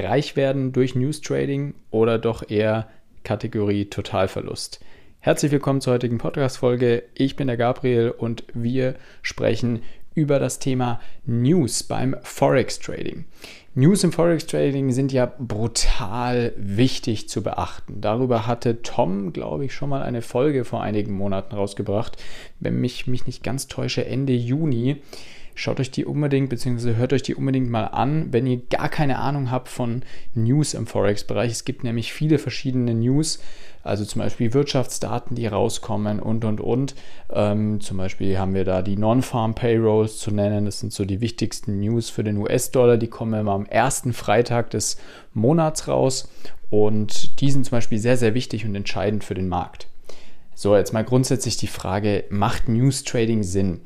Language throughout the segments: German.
reich werden durch News Trading oder doch eher Kategorie Totalverlust? Herzlich willkommen zur heutigen Podcast-Folge. Ich bin der Gabriel und wir sprechen über das Thema News beim Forex Trading. News im Forex Trading sind ja brutal wichtig zu beachten. Darüber hatte Tom, glaube ich, schon mal eine Folge vor einigen Monaten rausgebracht. Wenn mich mich nicht ganz täusche, Ende Juni. Schaut euch die unbedingt, beziehungsweise hört euch die unbedingt mal an, wenn ihr gar keine Ahnung habt von News im Forex-Bereich. Es gibt nämlich viele verschiedene News, also zum Beispiel Wirtschaftsdaten, die rauskommen und und und. Ähm, zum Beispiel haben wir da die Non-Farm Payrolls zu nennen. Das sind so die wichtigsten News für den US-Dollar. Die kommen immer am ersten Freitag des Monats raus und die sind zum Beispiel sehr, sehr wichtig und entscheidend für den Markt. So, jetzt mal grundsätzlich die Frage, macht News Trading Sinn?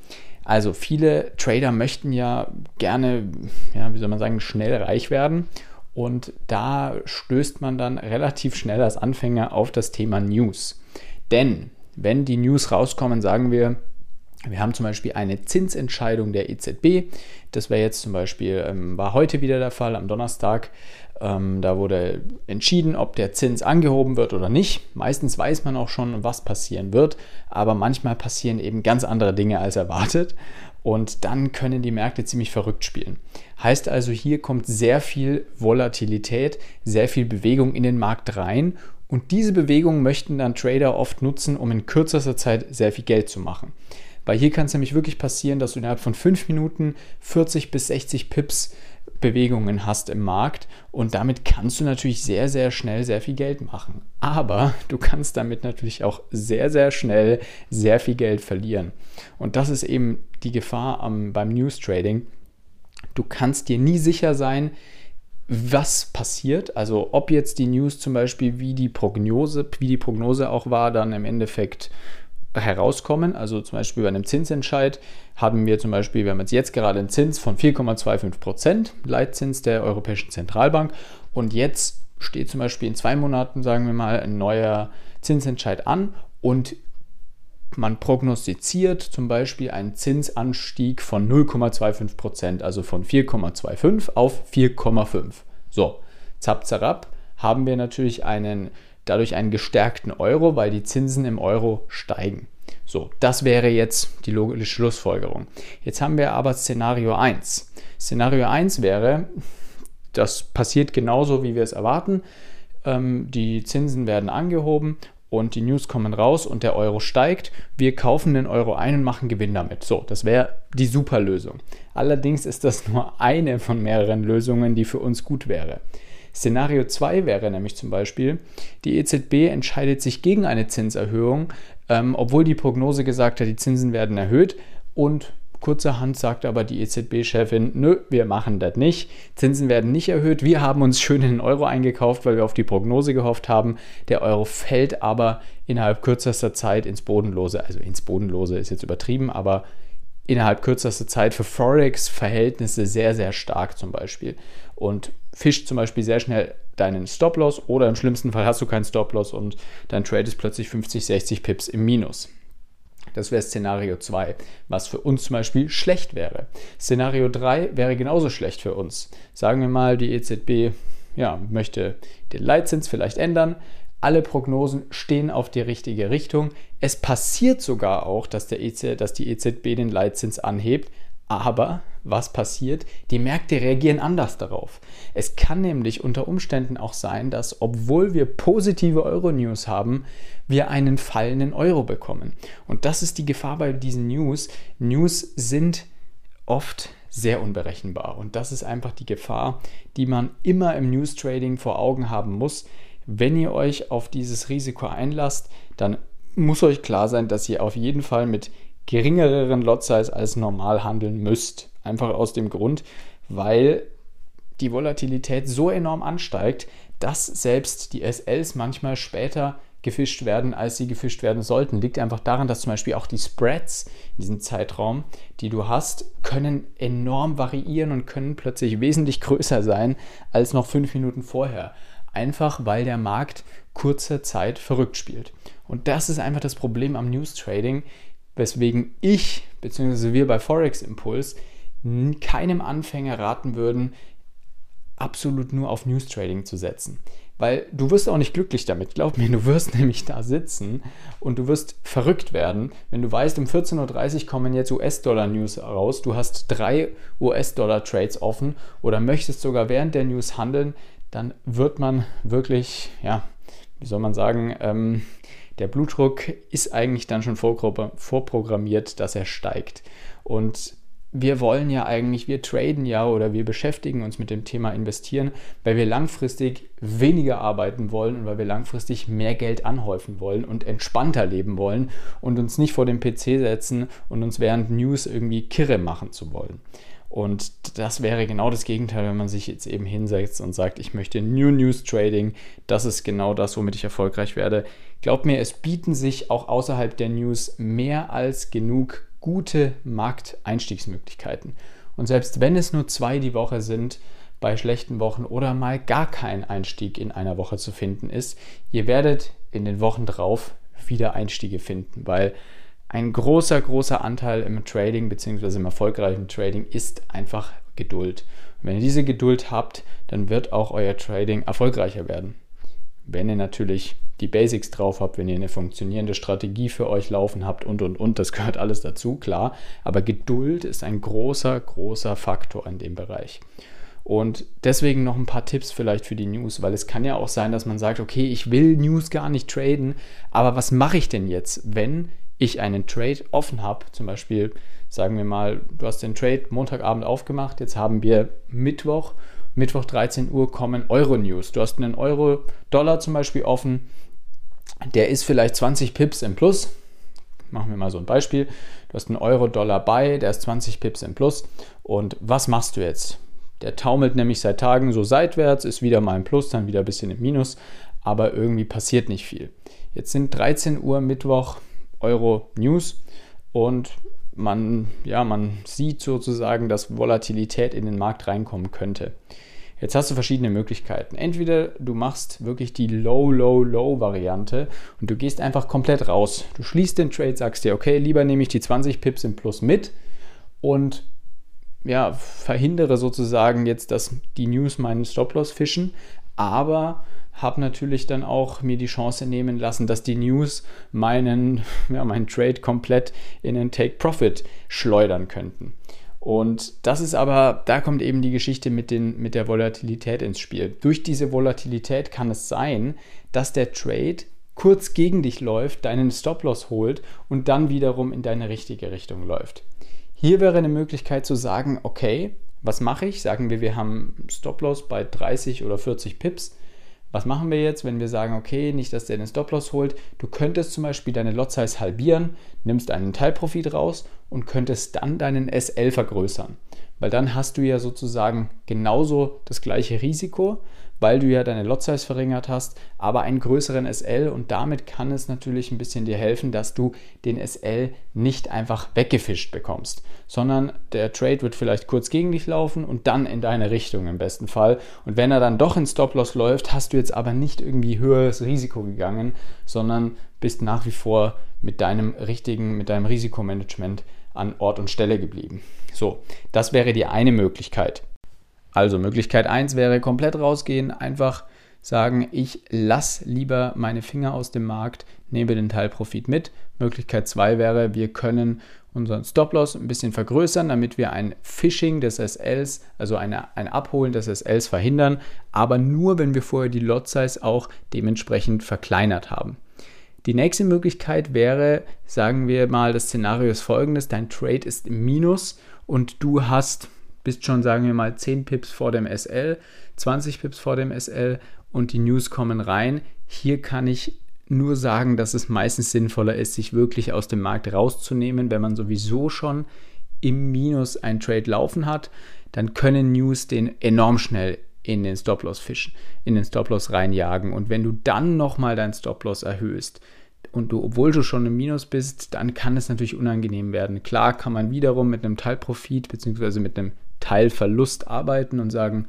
Also viele Trader möchten ja gerne, ja, wie soll man sagen, schnell reich werden. Und da stößt man dann relativ schnell als Anfänger auf das Thema News. Denn wenn die News rauskommen, sagen wir, wir haben zum Beispiel eine Zinsentscheidung der EZB. Das wäre jetzt zum Beispiel, ähm, war heute wieder der Fall, am Donnerstag. Ähm, da wurde entschieden, ob der Zins angehoben wird oder nicht. Meistens weiß man auch schon, was passieren wird, aber manchmal passieren eben ganz andere Dinge als erwartet. Und dann können die Märkte ziemlich verrückt spielen. Heißt also, hier kommt sehr viel Volatilität, sehr viel Bewegung in den Markt rein. Und diese Bewegung möchten dann Trader oft nutzen, um in kürzester Zeit sehr viel Geld zu machen. Weil hier kann es nämlich wirklich passieren, dass du innerhalb von 5 Minuten 40 bis 60 Pips Bewegungen hast im Markt und damit kannst du natürlich sehr, sehr schnell sehr viel Geld machen. Aber du kannst damit natürlich auch sehr, sehr schnell sehr viel Geld verlieren. Und das ist eben die Gefahr am, beim News Trading. Du kannst dir nie sicher sein, was passiert, also ob jetzt die News zum Beispiel wie die Prognose, wie die Prognose auch war, dann im Endeffekt herauskommen. Also zum Beispiel bei einem Zinsentscheid haben wir zum Beispiel, wir haben jetzt, jetzt gerade einen Zins von 4,25 Prozent, Leitzins der Europäischen Zentralbank. Und jetzt steht zum Beispiel in zwei Monaten, sagen wir mal, ein neuer Zinsentscheid an und man prognostiziert zum Beispiel einen Zinsanstieg von 0,25 Prozent, also von 4,25 auf 4,5. So, zap, zarab haben wir natürlich einen dadurch einen gestärkten Euro, weil die Zinsen im Euro steigen. So, das wäre jetzt die logische Schlussfolgerung. Jetzt haben wir aber Szenario 1. Szenario 1 wäre, das passiert genauso, wie wir es erwarten. Ähm, die Zinsen werden angehoben und die News kommen raus und der Euro steigt. Wir kaufen den Euro ein und machen Gewinn damit. So, das wäre die super Lösung. Allerdings ist das nur eine von mehreren Lösungen, die für uns gut wäre. Szenario 2 wäre nämlich zum Beispiel, die EZB entscheidet sich gegen eine Zinserhöhung, ähm, obwohl die Prognose gesagt hat, die Zinsen werden erhöht und Kurzerhand sagt aber die EZB-Chefin, nö, wir machen das nicht. Zinsen werden nicht erhöht. Wir haben uns schön in den Euro eingekauft, weil wir auf die Prognose gehofft haben. Der Euro fällt aber innerhalb kürzester Zeit ins Bodenlose. Also ins Bodenlose ist jetzt übertrieben, aber innerhalb kürzester Zeit für Forex-Verhältnisse sehr, sehr stark zum Beispiel. Und fischt zum Beispiel sehr schnell deinen Stop-Loss oder im schlimmsten Fall hast du keinen Stop-Loss und dein Trade ist plötzlich 50, 60 Pips im Minus. Das wäre Szenario 2, was für uns zum Beispiel schlecht wäre. Szenario 3 wäre genauso schlecht für uns. Sagen wir mal, die EZB ja, möchte den Leitzins vielleicht ändern, alle Prognosen stehen auf die richtige Richtung. Es passiert sogar auch, dass, der EZ, dass die EZB den Leitzins anhebt. Aber was passiert? Die Märkte reagieren anders darauf. Es kann nämlich unter Umständen auch sein, dass obwohl wir positive Euro-News haben, wir einen fallenden Euro bekommen. Und das ist die Gefahr bei diesen News. News sind oft sehr unberechenbar. Und das ist einfach die Gefahr, die man immer im News Trading vor Augen haben muss. Wenn ihr euch auf dieses Risiko einlasst, dann muss euch klar sein, dass ihr auf jeden Fall mit geringeren Lot Size als normal handeln müsst. Einfach aus dem Grund, weil die Volatilität so enorm ansteigt, dass selbst die SLs manchmal später gefischt werden, als sie gefischt werden sollten. Liegt einfach daran, dass zum Beispiel auch die Spreads in diesem Zeitraum, die du hast, können enorm variieren und können plötzlich wesentlich größer sein als noch fünf Minuten vorher einfach weil der Markt kurze Zeit verrückt spielt. Und das ist einfach das Problem am News Trading, weswegen ich bzw. wir bei Forex Impuls keinem Anfänger raten würden, absolut nur auf News Trading zu setzen. Weil du wirst auch nicht glücklich damit. Glaub mir, du wirst nämlich da sitzen und du wirst verrückt werden, wenn du weißt, um 14.30 Uhr kommen jetzt US-Dollar-News raus. Du hast drei US-Dollar-Trades offen oder möchtest sogar während der News handeln, dann wird man wirklich, ja, wie soll man sagen, ähm, der Blutdruck ist eigentlich dann schon vorprogrammiert, dass er steigt. Und wir wollen ja eigentlich, wir traden ja oder wir beschäftigen uns mit dem Thema investieren, weil wir langfristig weniger arbeiten wollen und weil wir langfristig mehr Geld anhäufen wollen und entspannter leben wollen und uns nicht vor dem PC setzen und uns während News irgendwie kirre machen zu wollen. Und das wäre genau das Gegenteil, wenn man sich jetzt eben hinsetzt und sagt, ich möchte New News Trading. Das ist genau das, womit ich erfolgreich werde. Glaubt mir, es bieten sich auch außerhalb der News mehr als genug gute Markteinstiegsmöglichkeiten. Und selbst wenn es nur zwei die Woche sind, bei schlechten Wochen oder mal gar kein Einstieg in einer Woche zu finden ist, ihr werdet in den Wochen drauf wieder Einstiege finden, weil ein großer, großer Anteil im Trading bzw. im erfolgreichen Trading ist einfach Geduld. Und wenn ihr diese Geduld habt, dann wird auch euer Trading erfolgreicher werden. Wenn ihr natürlich die Basics drauf habt, wenn ihr eine funktionierende Strategie für euch laufen habt und und und, das gehört alles dazu, klar. Aber Geduld ist ein großer, großer Faktor in dem Bereich. Und deswegen noch ein paar Tipps vielleicht für die News, weil es kann ja auch sein, dass man sagt, okay, ich will News gar nicht traden, aber was mache ich denn jetzt, wenn ich einen Trade offen habe? Zum Beispiel sagen wir mal, du hast den Trade Montagabend aufgemacht, jetzt haben wir Mittwoch, Mittwoch 13 Uhr kommen Euro-News. Du hast einen Euro-Dollar zum Beispiel offen, der ist vielleicht 20 Pips im Plus. Machen wir mal so ein Beispiel. Du hast einen Euro-Dollar bei, der ist 20 Pips im Plus. Und was machst du jetzt? Der taumelt nämlich seit Tagen so seitwärts, ist wieder mal im Plus, dann wieder ein bisschen im Minus, aber irgendwie passiert nicht viel. Jetzt sind 13 Uhr Mittwoch Euro News und man, ja, man sieht sozusagen, dass Volatilität in den Markt reinkommen könnte. Jetzt hast du verschiedene Möglichkeiten. Entweder du machst wirklich die Low, Low, Low Variante und du gehst einfach komplett raus. Du schließt den Trade, sagst dir, okay, lieber nehme ich die 20 Pips im Plus mit und ja, verhindere sozusagen jetzt, dass die News meinen Stop-Loss fischen, aber habe natürlich dann auch mir die Chance nehmen lassen, dass die News meinen, ja, meinen Trade komplett in einen Take-Profit schleudern könnten. Und das ist aber, da kommt eben die Geschichte mit, den, mit der Volatilität ins Spiel. Durch diese Volatilität kann es sein, dass der Trade kurz gegen dich läuft, deinen Stop-Loss holt und dann wiederum in deine richtige Richtung läuft. Hier wäre eine Möglichkeit zu sagen, okay, was mache ich? Sagen wir, wir haben Stop-Loss bei 30 oder 40 Pips was machen wir jetzt, wenn wir sagen, okay, nicht, dass der den Stop-Loss holt? Du könntest zum Beispiel deine Lot-Size halbieren, nimmst einen Teilprofit raus und könntest dann deinen SL vergrößern. Weil dann hast du ja sozusagen genauso das gleiche Risiko, weil du ja deine Lot Size verringert hast, aber einen größeren SL und damit kann es natürlich ein bisschen dir helfen, dass du den SL nicht einfach weggefischt bekommst, sondern der Trade wird vielleicht kurz gegen dich laufen und dann in deine Richtung im besten Fall. Und wenn er dann doch in Stop-Loss läuft, hast du jetzt aber nicht irgendwie höheres Risiko gegangen, sondern bist nach wie vor mit deinem richtigen, mit deinem Risikomanagement an Ort und Stelle geblieben. So, das wäre die eine Möglichkeit. Also Möglichkeit 1 wäre komplett rausgehen, einfach sagen, ich lasse lieber meine Finger aus dem Markt, nehme den Teilprofit mit. Möglichkeit 2 wäre, wir können unseren Stop-Loss ein bisschen vergrößern, damit wir ein Phishing des SLs, also eine, ein Abholen des SLs verhindern, aber nur, wenn wir vorher die Lot-Size auch dementsprechend verkleinert haben. Die nächste Möglichkeit wäre, sagen wir mal, das Szenario ist folgendes, dein Trade ist im Minus und du hast bist schon, sagen wir mal, 10 Pips vor dem SL, 20 Pips vor dem SL und die News kommen rein. Hier kann ich nur sagen, dass es meistens sinnvoller ist, sich wirklich aus dem Markt rauszunehmen, wenn man sowieso schon im Minus ein Trade laufen hat, dann können News den enorm schnell in den Stop-Loss fischen, in den Stop-Loss reinjagen. Und wenn du dann nochmal deinen Stop-Loss erhöhst, und du, obwohl du schon im Minus bist, dann kann es natürlich unangenehm werden. Klar kann man wiederum mit einem Teilprofit bzw. mit einem Teilverlust arbeiten und sagen,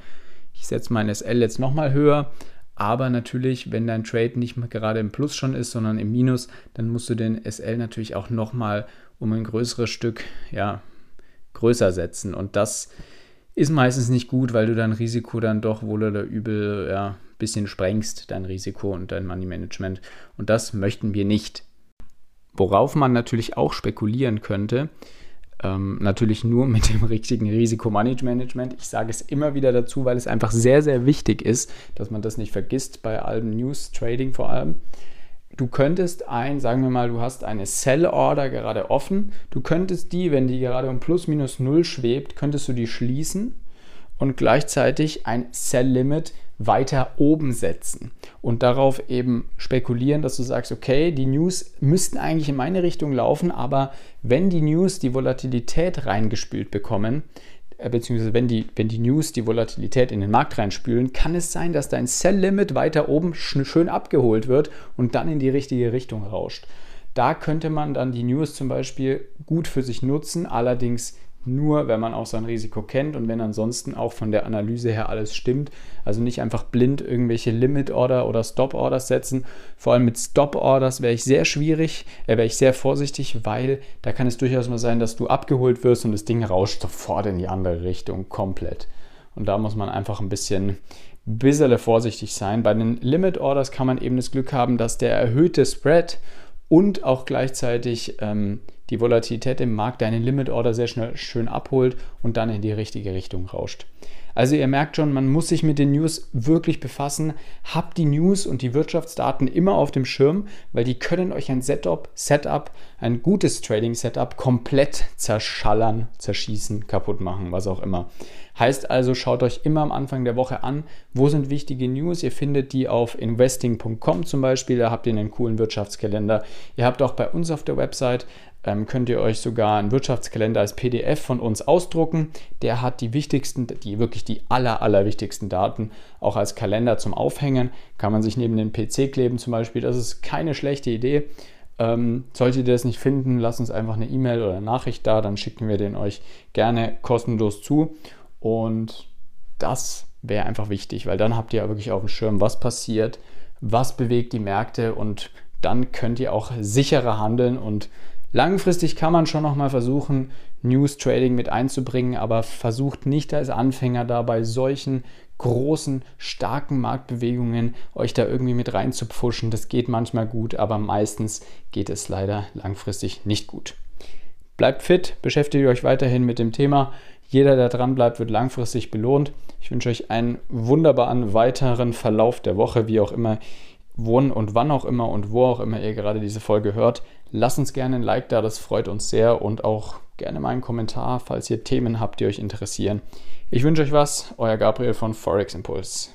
ich setze mein SL jetzt nochmal höher. Aber natürlich, wenn dein Trade nicht gerade im Plus schon ist, sondern im Minus, dann musst du den SL natürlich auch nochmal um ein größeres Stück ja, größer setzen. Und das ist meistens nicht gut, weil du dein Risiko dann doch wohl oder übel ein bisschen sprengst, dein Risiko und dein Money Management. Und das möchten wir nicht. Worauf man natürlich auch spekulieren könnte, ähm, natürlich nur mit dem richtigen Risikomanagement. Ich sage es immer wieder dazu, weil es einfach sehr, sehr wichtig ist, dass man das nicht vergisst bei allem News Trading vor allem. Du könntest ein, sagen wir mal, du hast eine Sell Order gerade offen. Du könntest die, wenn die gerade um plus minus null schwebt, könntest du die schließen und gleichzeitig ein Sell Limit weiter oben setzen und darauf eben spekulieren, dass du sagst, okay, die News müssten eigentlich in meine Richtung laufen, aber wenn die News die Volatilität reingespült bekommen, äh, beziehungsweise wenn die, wenn die News die Volatilität in den Markt reinspülen, kann es sein, dass dein Sell-Limit weiter oben schön abgeholt wird und dann in die richtige Richtung rauscht. Da könnte man dann die News zum Beispiel gut für sich nutzen, allerdings nur, wenn man auch sein Risiko kennt und wenn ansonsten auch von der Analyse her alles stimmt. Also nicht einfach blind irgendwelche Limit-Order oder Stop-Orders setzen. Vor allem mit Stop-Orders wäre ich sehr schwierig, äh, wäre ich sehr vorsichtig, weil da kann es durchaus mal sein, dass du abgeholt wirst und das Ding rauscht sofort in die andere Richtung komplett. Und da muss man einfach ein bisschen, bisschen vorsichtig sein. Bei den Limit-Orders kann man eben das Glück haben, dass der erhöhte Spread und auch gleichzeitig ähm, die Volatilität im Markt deine Limit Order sehr schnell schön abholt und dann in die richtige Richtung rauscht. Also ihr merkt schon, man muss sich mit den News wirklich befassen. Habt die News und die Wirtschaftsdaten immer auf dem Schirm, weil die können euch ein Setup, Setup, ein gutes Trading Setup komplett zerschallern, zerschießen, kaputt machen, was auch immer. Heißt also, schaut euch immer am Anfang der Woche an, wo sind wichtige News. Ihr findet die auf investing.com zum Beispiel, da habt ihr einen coolen Wirtschaftskalender. Ihr habt auch bei uns auf der Website ähm, könnt ihr euch sogar einen Wirtschaftskalender als PDF von uns ausdrucken. Der hat die wichtigsten, die wirklich die aller, aller wichtigsten Daten auch als Kalender zum Aufhängen. Kann man sich neben den PC kleben zum Beispiel. Das ist keine schlechte Idee. Ähm, solltet ihr das nicht finden, lasst uns einfach eine E-Mail oder eine Nachricht da, dann schicken wir den euch gerne kostenlos zu. Und das wäre einfach wichtig, weil dann habt ihr wirklich auf dem Schirm, was passiert, was bewegt die Märkte und dann könnt ihr auch sicherer handeln und Langfristig kann man schon noch mal versuchen, News Trading mit einzubringen, aber versucht nicht als Anfänger da bei solchen großen, starken Marktbewegungen euch da irgendwie mit reinzupfuschen. Das geht manchmal gut, aber meistens geht es leider langfristig nicht gut. Bleibt fit, beschäftigt euch weiterhin mit dem Thema. Jeder, der dran bleibt, wird langfristig belohnt. Ich wünsche euch einen wunderbaren weiteren Verlauf der Woche, wie auch immer wann und wann auch immer und wo auch immer ihr gerade diese Folge hört. Lasst uns gerne ein Like da, das freut uns sehr und auch gerne mal einen Kommentar, falls ihr Themen habt, die euch interessieren. Ich wünsche euch was, euer Gabriel von Forex Impulse.